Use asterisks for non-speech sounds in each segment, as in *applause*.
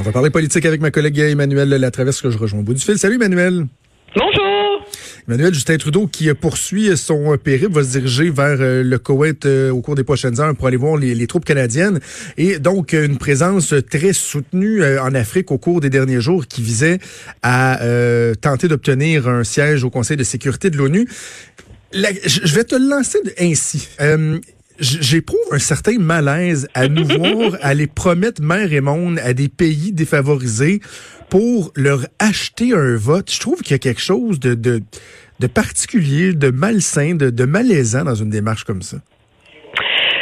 On va parler politique avec ma collègue Emmanuel Latraverse que je rejoins au bout du fil. Salut Emmanuel. Bonjour. Emmanuel Justin Trudeau qui poursuit son périple va se diriger vers euh, le Koweït euh, au cours des prochaines heures pour aller voir les, troupes canadiennes et donc une présence très soutenue euh, en Afrique au cours des derniers jours qui visait à tenter d'obtenir un siège au Conseil de sécurité de l'ONU. Je vais te lancer ainsi j'éprouve un certain malaise à nous *laughs* voir aller promettre mer et monde à des pays défavorisés pour leur acheter un vote. Je trouve qu'il y a quelque chose de, de, de particulier, de malsain, de, de malaisant dans une démarche comme ça.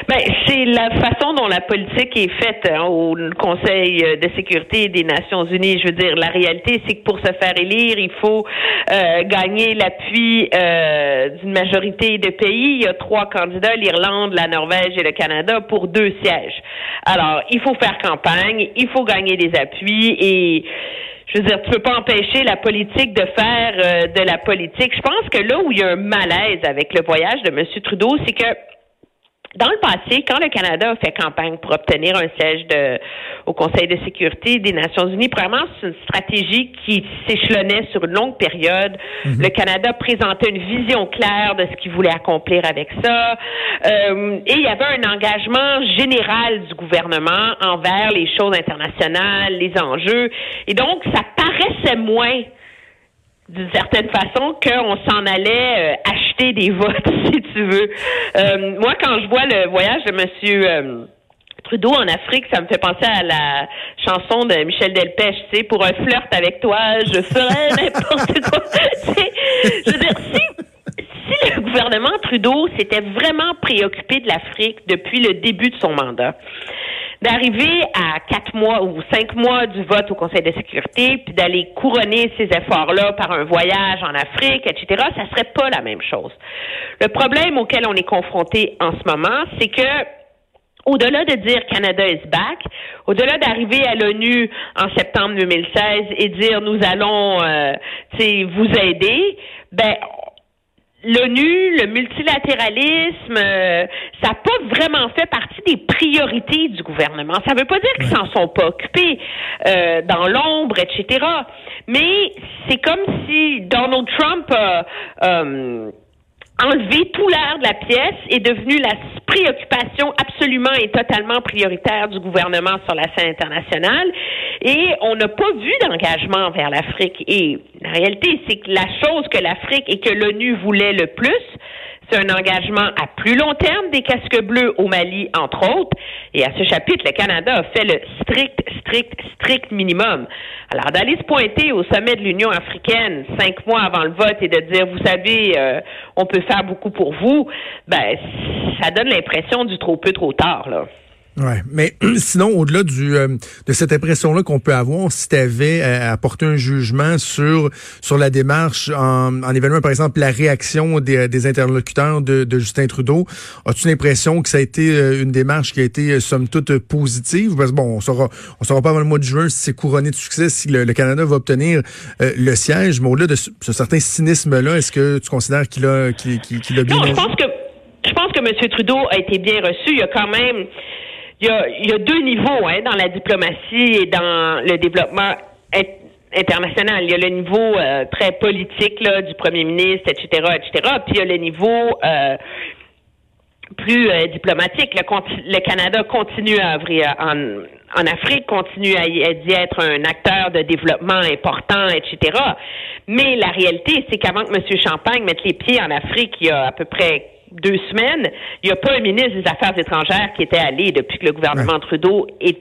Ben, c'est la façon dont la politique est faite hein, au Conseil de sécurité des Nations Unies. Je veux dire, la réalité, c'est que pour se faire élire, il faut euh, gagner l'appui euh, d'une majorité de pays. Il y a trois candidats, l'Irlande, la Norvège et le Canada, pour deux sièges. Alors, il faut faire campagne, il faut gagner des appuis et je veux dire, tu peux pas empêcher la politique de faire euh, de la politique. Je pense que là où il y a un malaise avec le voyage de M. Trudeau, c'est que dans le passé, quand le Canada a fait campagne pour obtenir un siège de, au Conseil de sécurité des Nations Unies, premièrement, c'est une stratégie qui s'échelonnait sur une longue période. Mhm. Le Canada présentait une vision claire de ce qu'il voulait accomplir avec ça. Euh, et il y avait un engagement général du gouvernement envers les choses internationales, les enjeux. Et donc, ça paraissait moins d'une certaine façon qu'on s'en allait euh, des votes, *laughs* si tu veux. Euh, moi, quand je vois le voyage de Monsieur euh, Trudeau en Afrique, ça me fait penser à la chanson de Michel Delpech, tu sais, pour un flirt avec toi, je ferais *laughs* n'importe quoi. *laughs* je veux dire, si si le gouvernement Trudeau s'était vraiment préoccupé de l'Afrique depuis le début de son mandat, d'arriver à quatre mois ou cinq mois du vote au Conseil de sécurité, puis d'aller couronner ces efforts-là par un voyage en Afrique, etc., ça serait pas la même chose. Le problème auquel on est confronté en ce moment, c'est que au-delà de dire Canada is back, au-delà d'arriver à l'ONU en septembre 2016 et dire nous allons euh, vous aider, ben l'ONU, le multilatéralisme, euh, ça n'a pas vraiment fait partie des priorités du gouvernement. Ça ne veut pas dire qu'ils s'en sont pas occupés euh, dans l'ombre, etc. Mais c'est comme si Donald Trump a euh, enlevé tout l'air de la pièce est devenu la préoccupation absolument et totalement prioritaire du gouvernement sur la scène internationale. Et on n'a pas vu d'engagement vers l'Afrique. Et la réalité, c'est que la chose que l'Afrique et que l'ONU voulaient le plus, c'est un engagement à plus long terme des casques bleus au Mali, entre autres. Et à ce chapitre, le Canada a fait le strict, strict, strict minimum. Alors, d'aller se pointer au sommet de l'Union africaine cinq mois avant le vote et de dire, vous savez, euh, on peut faire beaucoup pour vous, ben, ça donne l'impression du trop peu, trop tard, là. Ouais, mais *clears throat* sinon, au-delà du euh, de cette impression-là qu'on peut avoir, si tu avais euh, apporté un jugement sur sur la démarche en, en évaluant par exemple la réaction des, des interlocuteurs de, de, Justin Trudeau, as-tu l'impression que ça a été euh, une démarche qui a été somme toute positive? Parce que bon, on saura on saura pas avant le mois de juin si c'est couronné de succès, si le, Canada va obtenir le siège. Mais au-delà de ce, certain cynisme-là, est-ce que tu considères qu'il a qu'il, qu'il a bien Non, je pense que je pense que M. Trudeau a été bien reçu. Il y a quand même il y a, y a deux niveaux hein, dans la diplomatie et dans le développement international. Il y a le niveau euh, très politique là, du premier ministre, etc., etc. Puis il y a le niveau euh, plus euh, diplomatique. Le, Canada continue à œuvrer en, en Afrique, continue à y, être un acteur de développement important, etc. Mais la réalité, c'est qu'avant que M. Champagne mette les pieds en Afrique, il y a à peu près deux semaines, il n'y a pas un ministre des Affaires étrangères qui était allé depuis que le gouvernement Trudeau est,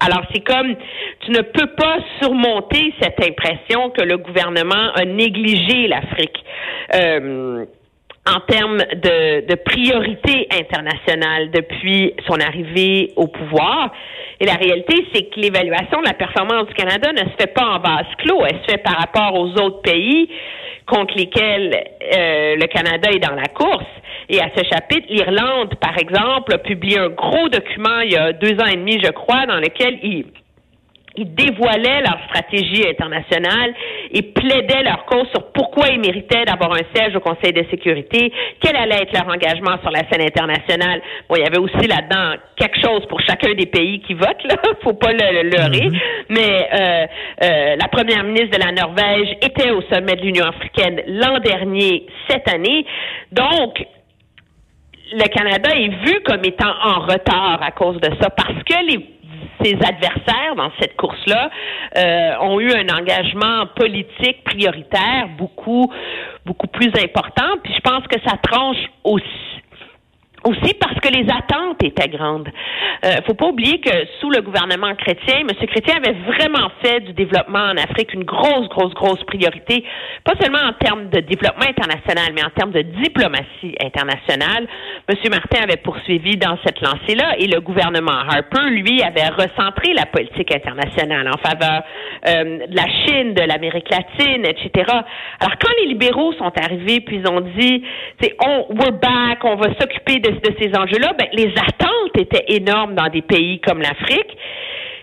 alors c'est comme tu ne peux pas surmonter cette impression que le gouvernement a négligé l'Afrique. Euh, en termes de, de priorité internationale depuis son arrivée au pouvoir. Et la réalité, c'est que l'évaluation de la performance du Canada ne se fait pas en vase clos, elle se fait par rapport aux autres pays contre lesquels euh, le Canada est dans la course. Et à ce chapitre, l'Irlande, par exemple, a publié un gros document il y a deux ans et demi, je crois, dans lequel il ils dévoilaient leur stratégie internationale et plaidaient leur cause sur pourquoi ils méritaient d'avoir un siège au Conseil de sécurité, quel allait être leur engagement sur la scène internationale. Bon, il y avait aussi là-dedans quelque chose pour chacun des pays qui votent, là, *laughs* faut pas le, leurrer, mm-hmm. mais euh, euh, la première ministre de la Norvège était au sommet de l'Union africaine l'an dernier, cette année. Donc, le Canada est vu comme étant en retard à cause de ça parce que les ses adversaires dans cette course-là euh, ont eu un engagement politique prioritaire beaucoup beaucoup plus important. Puis je pense que ça tranche aussi aussi parce que les attentes étaient grandes. Euh, faut pas oublier que sous le gouvernement chrétien, M. Chrétien avait vraiment fait du développement en Afrique une grosse, grosse, grosse priorité, pas seulement en termes de développement international, mais en termes de diplomatie internationale. M. Martin avait poursuivi dans cette lancée-là et le gouvernement Harper, lui, avait recentré la politique internationale en faveur euh, de la Chine, de l'Amérique latine, etc. Alors quand les libéraux sont arrivés, puis ils ont dit, c'est on, we're back, on va s'occuper de de ces enjeux-là, ben, les attentes étaient énormes dans des pays comme l'Afrique.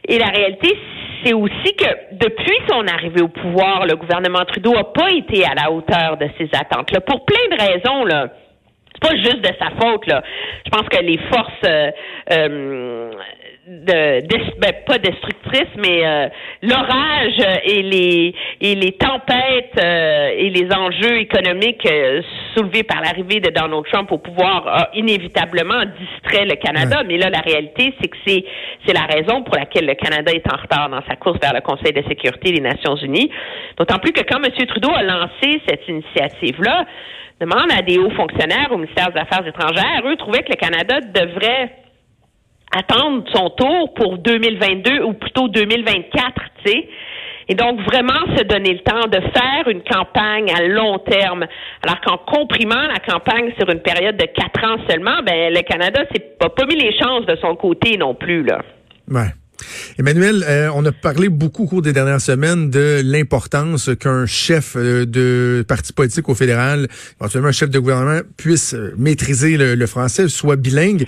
Et la réalité, c'est aussi que depuis son arrivée au pouvoir, le gouvernement Trudeau n'a pas été à la hauteur de ces attentes-là. Pour plein de raisons, là. C'est pas juste de sa faute, là. Je pense que les forces euh, euh, de, ben, pas destructrice, mais euh, l'orage et les et les tempêtes euh, et les enjeux économiques euh, soulevés par l'arrivée de Donald Trump au pouvoir a inévitablement distrait le Canada. Mais là, la réalité, c'est que c'est c'est la raison pour laquelle le Canada est en retard dans sa course vers le Conseil de sécurité des Nations Unies. D'autant plus que quand M. Trudeau a lancé cette initiative-là, demande à des hauts fonctionnaires au ministère des Affaires étrangères, eux trouvaient que le Canada devrait attendre son tour pour 2022 ou plutôt 2024, tu sais. Et donc, vraiment se donner le temps de faire une campagne à long terme. Alors qu'en comprimant la campagne sur une période de quatre ans seulement, ben, le Canada, c'est pas, pas mis les chances de son côté non plus, là. Ouais. Emmanuel, euh, on a parlé beaucoup au cours des dernières semaines de l'importance qu'un chef euh, de parti politique au fédéral, éventuellement un chef de gouvernement, puisse euh, maîtriser le, français, soit bilingue.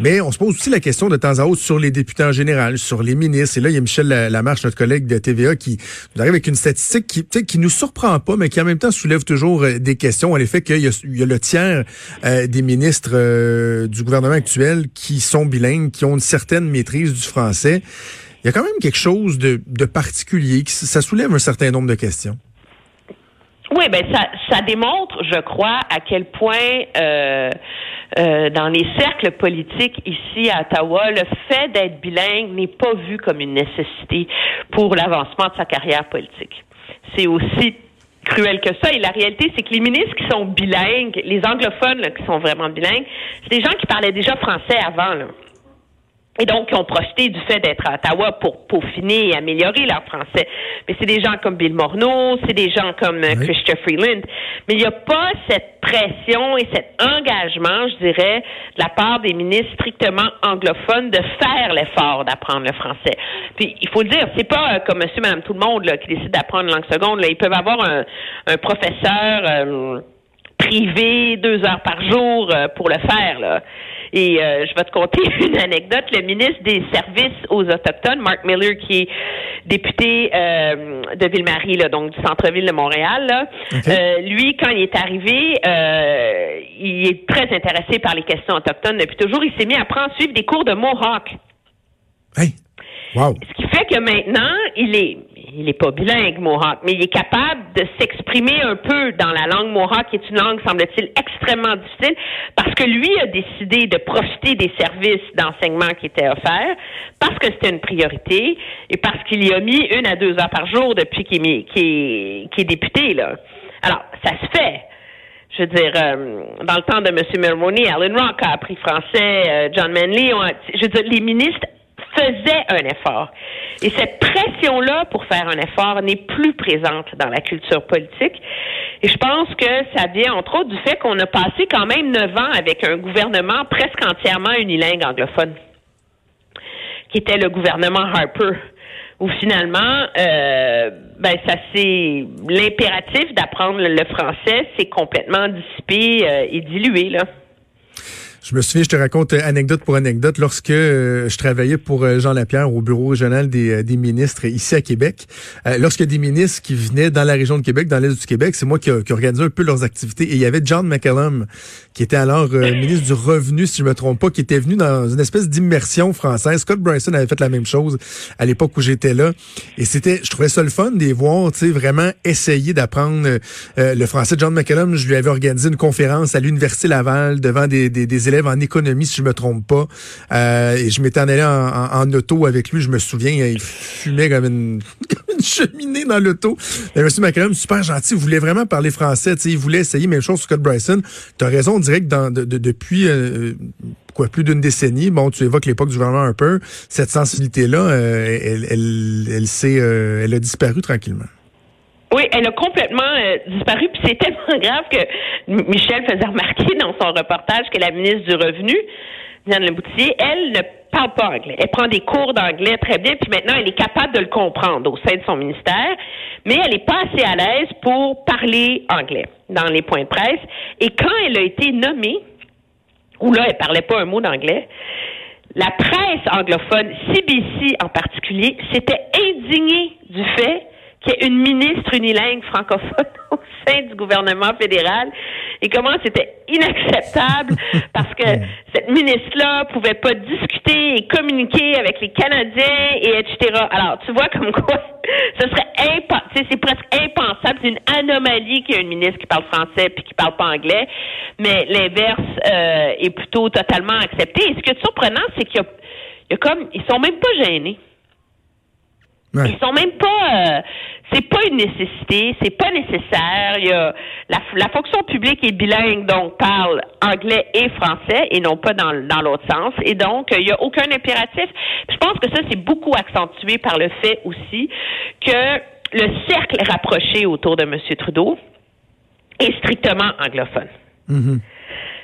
Mais on se pose aussi la question de temps à autre sur les députés en général, sur les ministres. Et là, il y a Michel Lamarche, notre collègue de TVA, qui nous arrive avec une statistique qui, qui nous surprend pas, mais qui en même temps soulève toujours des questions à l'effet qu'il y, y, a le tiers des ministres du gouvernement actuel qui sont bilingues, qui ont une certaine maîtrise du français il y a quand même quelque chose de, particulier, ça soulève un certain nombre de questions. Oui, ben ça, démontre, je crois, à quel point euh, euh, dans les cercles politiques ici à Ottawa, le fait d'être bilingue n'est pas vu comme une nécessité pour l'avancement de sa carrière politique. C'est aussi cruel que ça. Et la réalité, c'est que les ministres qui sont bilingues, les anglophones qui sont vraiment bilingues, c'est des gens qui parlaient déjà français avant. Et donc qui ont profité du fait d'être à Ottawa pour peaufiner et améliorer leur français. Mais c'est des gens comme Bill Morneau, c'est des gens comme euh, Christopher Freeland. Mais il n'y a pas cette pression et cet engagement, je dirais, de la part des ministres strictement anglophones de faire l'effort d'apprendre le français. Puis il faut le dire, c'est pas euh, comme monsieur, madame, tout le monde là, qui décide d'apprendre langue seconde. Là. Ils peuvent avoir un, un professeur euh, privé deux heures par jour pour le faire. Là. Et euh, je vais te conter *laughs* une anecdote. Le ministre des Services aux Autochtones, Mark Miller, qui est député euh, de Ville-Marie, là, donc du centre-ville de Montréal, là, euh, lui, quand il est arrivé, il est très intéressé par les questions autochtones depuis toujours. Il s'est mis à prendre suivre des cours de Mohawk. Hey. Wow. Ce qui fait que maintenant, il est il n'est pas bilingue, Mohawk, mais il est capable de s'exprimer un peu dans la langue Mohawk, qui est une langue, semble-t-il, extrêmement difficile, parce que lui a décidé de profiter des services d'enseignement qui étaient offerts, parce que c'était une priorité, et parce qu'il y a mis une à deux heures par jour depuis qu'il est, est, député. Là. Alors, ça se fait. Je veux dire, euh, dans le temps de M. Mulroney, Alan Rock a appris français, euh, John Manley, je veux dire, les ministres faisait un effort. Et cette pression-là pour faire un effort n'est plus présente dans la culture politique. Et je pense que ça vient, entre autres, du fait qu'on a passé quand même neuf ans avec un gouvernement presque entièrement unilingue anglophone, qui était le gouvernement Harper où finalement, euh, ben ça c'est l'impératif d'apprendre le, français, c'est complètement dissipé euh, et dilué là. Je me souviens, je te raconte euh, anecdote pour anecdote, lorsque euh, je travaillais pour euh, Jean Lapierre au bureau régional des, ministres ici à Québec, lorsque des ministres qui venaient dans la région de Québec, dans l'est du Québec, c'est moi qui, qui organisais un peu leurs activités. Et il y avait John McCallum, qui était alors ministre du Revenu, si je me trompe pas, qui était venu dans une espèce d'immersion française. Scott Bryson avait fait la même chose à l'époque où j'étais là. Et c'était, je trouvais ça le fun de les voir, tu sais, vraiment essayer d'apprendre le français. John McCallum, je lui avais organisé une conférence à l'Université Laval devant des, des, des élèves en économie, si je me trompe pas. Euh, et je m'étais en allé en, auto avec lui, je me souviens, il fumait *laughs* comme une, cheminée dans l'auto. M. McCallum, super gentil, il voulait vraiment parler français, il voulait essayer, même chose Scott Bryson. Tu as raison, on dirait que depuis... Euh, quoi, plus d'une décennie. Bon, tu évoques l'époque du gouvernement peu. Cette sensibilité-là, euh, elle, elle, elle, elle a disparu tranquillement. Oui, elle a complètement euh, disparu. Puis c'est *laughs* tellement grave que Michel faisait remarquer dans son reportage que la ministre du Revenu, Diane Leboutier, elle ne parle pas anglais. Elle prend des cours d'anglais très bien, puis maintenant elle est capable de le comprendre au sein de son ministère, mais elle n'est pas assez à l'aise pour parler anglais dans les points de presse. Et quand elle a été nommée, où là, elle parlait pas un mot d'anglais, la presse anglophone, CBC en particulier, s'était indignée du fait qu'il y ait une ministre unilingue francophone *laughs* au sein du gouvernement fédéral et comment c'était inacceptable *laughs* parce que cette ministre-là pouvait pas discuter et communiquer avec les Canadiens et etc. Alors, tu vois comme quoi ce serait impensable, c'est presque impensable, c'est une anomalie qu'il y ait une ministre qui parle français puis qui parle pas anglais, mais l'inverse euh, est plutôt totalement accepté. Et ce qui est surprenant, c'est qu'il y y a comme, ils sont même pas gênés. Ils sont même pas. Euh, c'est pas une nécessité, c'est pas nécessaire. Il y a la, la, fonction publique est bilingue, donc parle anglais et français, et non pas dans, dans l'autre sens. Et donc, il y a aucun impératif. Je pense que ça c'est beaucoup accentué par le fait aussi que le cercle rapproché autour de M. Trudeau est strictement anglophone. Mm-hmm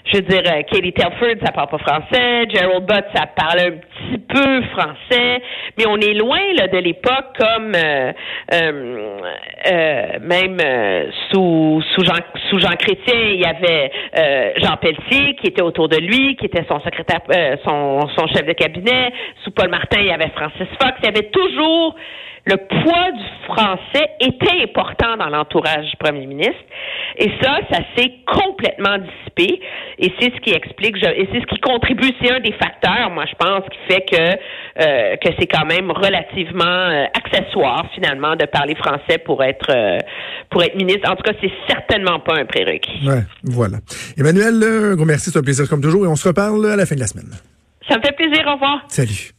je veux dire, euh, Katie Telford, ça parle pas français, Gerald Butt, ça parle un petit peu français, mais on est loin là, de l'époque comme euh, euh, même sous sous Jean sous Jean Chrétien, il y avait Jean Pelletier qui était autour de lui, qui était son secrétaire, son son chef de cabinet. Sous Paul Martin, il y avait Francis Fox. Il y avait toujours le poids du français était important dans l'entourage du premier ministre. Et ça, ça s'est complètement dissipé. Et c'est ce qui explique, et c'est ce qui contribue, c'est un des facteurs, moi, je pense, qui fait que, euh, que c'est quand même relativement euh, accessoire, finalement, de parler français pour être, euh, pour être ministre. En tout cas, c'est certainement pas un prérequis. Ouais, voilà. Emmanuel, un gros merci, c'est un plaisir comme toujours, et on se reparle à la fin de la semaine. Ça me fait plaisir. Au revoir. Salut.